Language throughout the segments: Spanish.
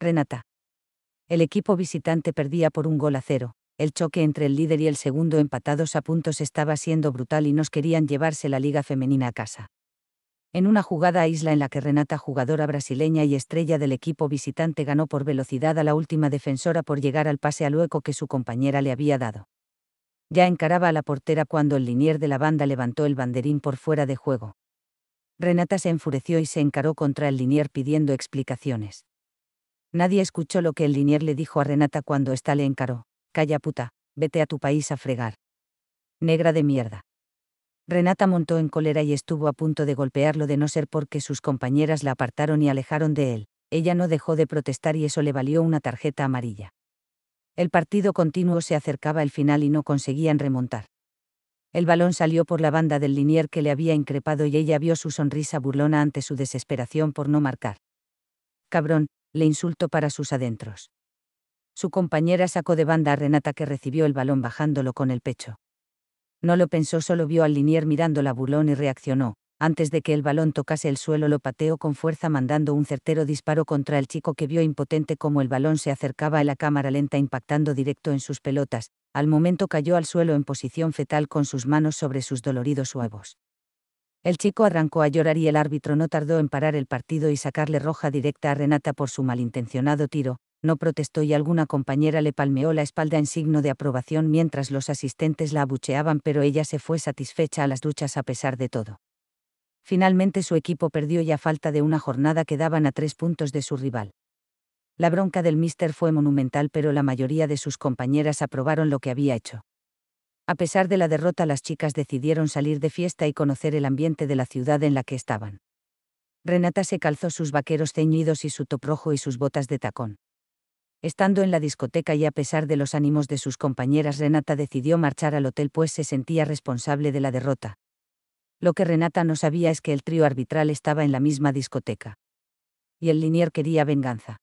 Renata. El equipo visitante perdía por un gol a cero. El choque entre el líder y el segundo empatados a puntos estaba siendo brutal y nos querían llevarse la liga femenina a casa. En una jugada a isla en la que Renata, jugadora brasileña y estrella del equipo visitante, ganó por velocidad a la última defensora por llegar al pase al hueco que su compañera le había dado. Ya encaraba a la portera cuando el linier de la banda levantó el banderín por fuera de juego. Renata se enfureció y se encaró contra el linier pidiendo explicaciones. Nadie escuchó lo que el linier le dijo a Renata cuando ésta le encaró. Calla puta, vete a tu país a fregar. Negra de mierda. Renata montó en cólera y estuvo a punto de golpearlo de no ser porque sus compañeras la apartaron y alejaron de él. Ella no dejó de protestar y eso le valió una tarjeta amarilla. El partido continuo se acercaba al final y no conseguían remontar. El balón salió por la banda del linier que le había increpado y ella vio su sonrisa burlona ante su desesperación por no marcar. Cabrón, le insultó para sus adentros. Su compañera sacó de banda a Renata que recibió el balón bajándolo con el pecho. No lo pensó, solo vio al linier mirando la burlón y reaccionó. Antes de que el balón tocase el suelo lo pateó con fuerza mandando un certero disparo contra el chico que vio impotente como el balón se acercaba a la cámara lenta impactando directo en sus pelotas, al momento cayó al suelo en posición fetal con sus manos sobre sus doloridos huevos. El chico arrancó a llorar y el árbitro no tardó en parar el partido y sacarle roja directa a Renata por su malintencionado tiro, no protestó y alguna compañera le palmeó la espalda en signo de aprobación mientras los asistentes la abucheaban pero ella se fue satisfecha a las duchas a pesar de todo. Finalmente su equipo perdió y a falta de una jornada quedaban a tres puntos de su rival. La bronca del mister fue monumental pero la mayoría de sus compañeras aprobaron lo que había hecho. A pesar de la derrota las chicas decidieron salir de fiesta y conocer el ambiente de la ciudad en la que estaban. Renata se calzó sus vaqueros ceñidos y su top rojo y sus botas de tacón. Estando en la discoteca y a pesar de los ánimos de sus compañeras Renata decidió marchar al hotel pues se sentía responsable de la derrota. Lo que Renata no sabía es que el trío arbitral estaba en la misma discoteca. Y el linier quería venganza.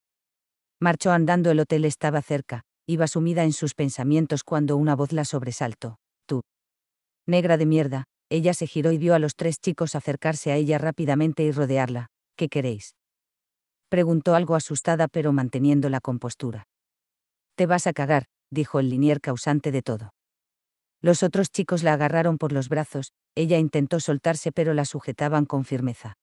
Marchó andando, el hotel estaba cerca, iba sumida en sus pensamientos cuando una voz la sobresaltó. Tú. Negra de mierda, ella se giró y vio a los tres chicos acercarse a ella rápidamente y rodearla. ¿Qué queréis? Preguntó algo asustada pero manteniendo la compostura. Te vas a cagar, dijo el linier causante de todo. Los otros chicos la agarraron por los brazos, ella intentó soltarse pero la sujetaban con firmeza.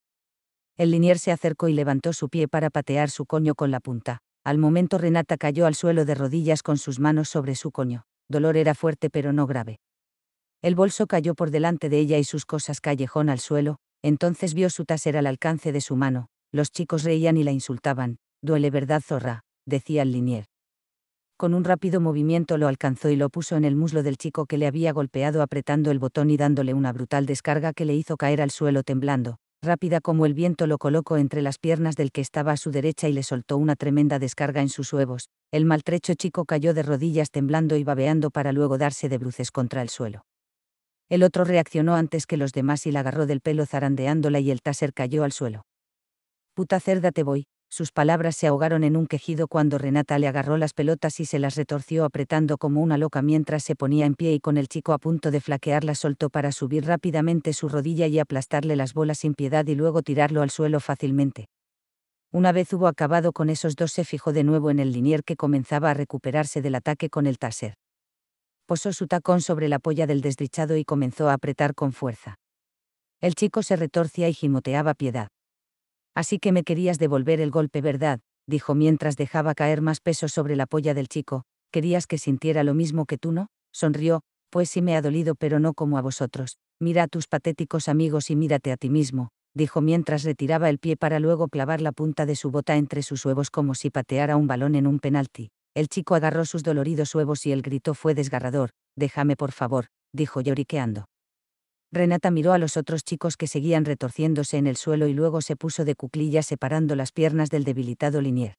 El linier se acercó y levantó su pie para patear su coño con la punta. Al momento Renata cayó al suelo de rodillas con sus manos sobre su coño. Dolor era fuerte pero no grave. El bolso cayó por delante de ella y sus cosas callejón al suelo, entonces vio su taser al alcance de su mano, los chicos reían y la insultaban. Duele verdad zorra, decía el linier. Con un rápido movimiento lo alcanzó y lo puso en el muslo del chico que le había golpeado apretando el botón y dándole una brutal descarga que le hizo caer al suelo temblando, rápida como el viento lo colocó entre las piernas del que estaba a su derecha y le soltó una tremenda descarga en sus huevos. El maltrecho chico cayó de rodillas temblando y babeando para luego darse de bruces contra el suelo. El otro reaccionó antes que los demás y la agarró del pelo zarandeándola y el taser cayó al suelo. Puta cerda te voy, sus palabras se ahogaron en un quejido cuando Renata le agarró las pelotas y se las retorció apretando como una loca mientras se ponía en pie y con el chico a punto de flaquear la soltó para subir rápidamente su rodilla y aplastarle las bolas sin piedad y luego tirarlo al suelo fácilmente. Una vez hubo acabado con esos dos se fijó de nuevo en el linier que comenzaba a recuperarse del ataque con el taser. Posó su tacón sobre la polla del desdichado y comenzó a apretar con fuerza. El chico se retorcía y gimoteaba piedad. Así que me querías devolver el golpe, ¿verdad? dijo mientras dejaba caer más peso sobre la polla del chico. ¿Querías que sintiera lo mismo que tú no? Sonrió, pues sí me ha dolido, pero no como a vosotros. Mira a tus patéticos amigos y mírate a ti mismo, dijo mientras retiraba el pie para luego clavar la punta de su bota entre sus huevos como si pateara un balón en un penalti. El chico agarró sus doloridos huevos y el grito fue desgarrador. Déjame por favor, dijo lloriqueando. Renata miró a los otros chicos que seguían retorciéndose en el suelo y luego se puso de cuclillas separando las piernas del debilitado Linier.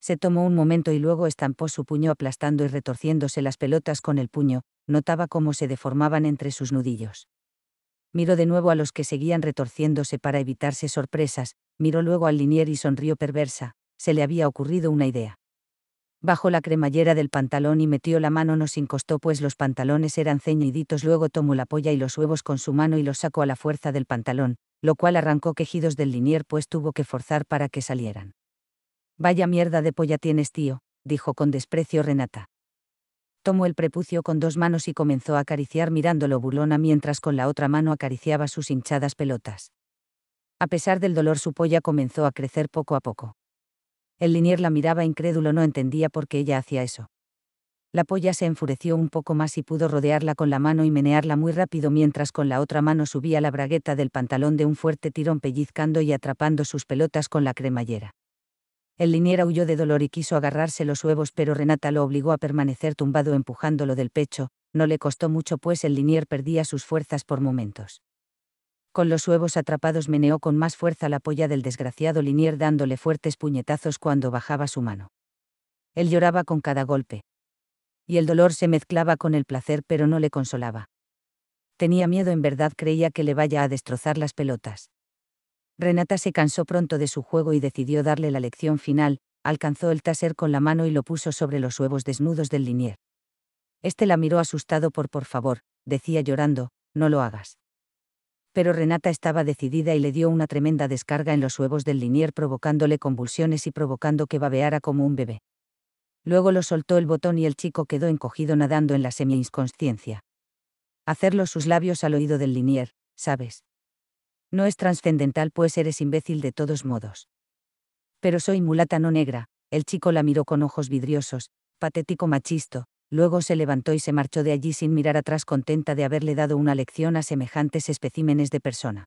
Se tomó un momento y luego estampó su puño aplastando y retorciéndose las pelotas con el puño, notaba cómo se deformaban entre sus nudillos. Miró de nuevo a los que seguían retorciéndose para evitarse sorpresas, miró luego al Linier y sonrió perversa, se le había ocurrido una idea. Bajó la cremallera del pantalón y metió la mano no sin costó pues los pantalones eran ceñiditos luego tomó la polla y los huevos con su mano y los sacó a la fuerza del pantalón, lo cual arrancó quejidos del linier pues tuvo que forzar para que salieran. Vaya mierda de polla tienes, tío, dijo con desprecio Renata. Tomó el prepucio con dos manos y comenzó a acariciar mirándolo burlona mientras con la otra mano acariciaba sus hinchadas pelotas. A pesar del dolor su polla comenzó a crecer poco a poco. El linier la miraba incrédulo, no entendía por qué ella hacía eso. La polla se enfureció un poco más y pudo rodearla con la mano y menearla muy rápido mientras con la otra mano subía la bragueta del pantalón de un fuerte tirón pellizcando y atrapando sus pelotas con la cremallera. El linier huyó de dolor y quiso agarrarse los huevos pero Renata lo obligó a permanecer tumbado empujándolo del pecho, no le costó mucho pues el linier perdía sus fuerzas por momentos. Con los huevos atrapados meneó con más fuerza la polla del desgraciado linier dándole fuertes puñetazos cuando bajaba su mano. Él lloraba con cada golpe, y el dolor se mezclaba con el placer pero no le consolaba. Tenía miedo en verdad creía que le vaya a destrozar las pelotas. Renata se cansó pronto de su juego y decidió darle la lección final, alcanzó el taser con la mano y lo puso sobre los huevos desnudos del linier. Este la miró asustado por por favor, decía llorando, no lo hagas. Pero Renata estaba decidida y le dio una tremenda descarga en los huevos del linier provocándole convulsiones y provocando que babeara como un bebé. Luego lo soltó el botón y el chico quedó encogido nadando en la semi-inconsciencia. Hacerlo sus labios al oído del linier, ¿sabes? No es trascendental pues eres imbécil de todos modos. Pero soy mulata no negra, el chico la miró con ojos vidriosos, patético machisto, luego se levantó y se marchó de allí sin mirar atrás contenta de haberle dado una lección a semejantes especímenes de persona.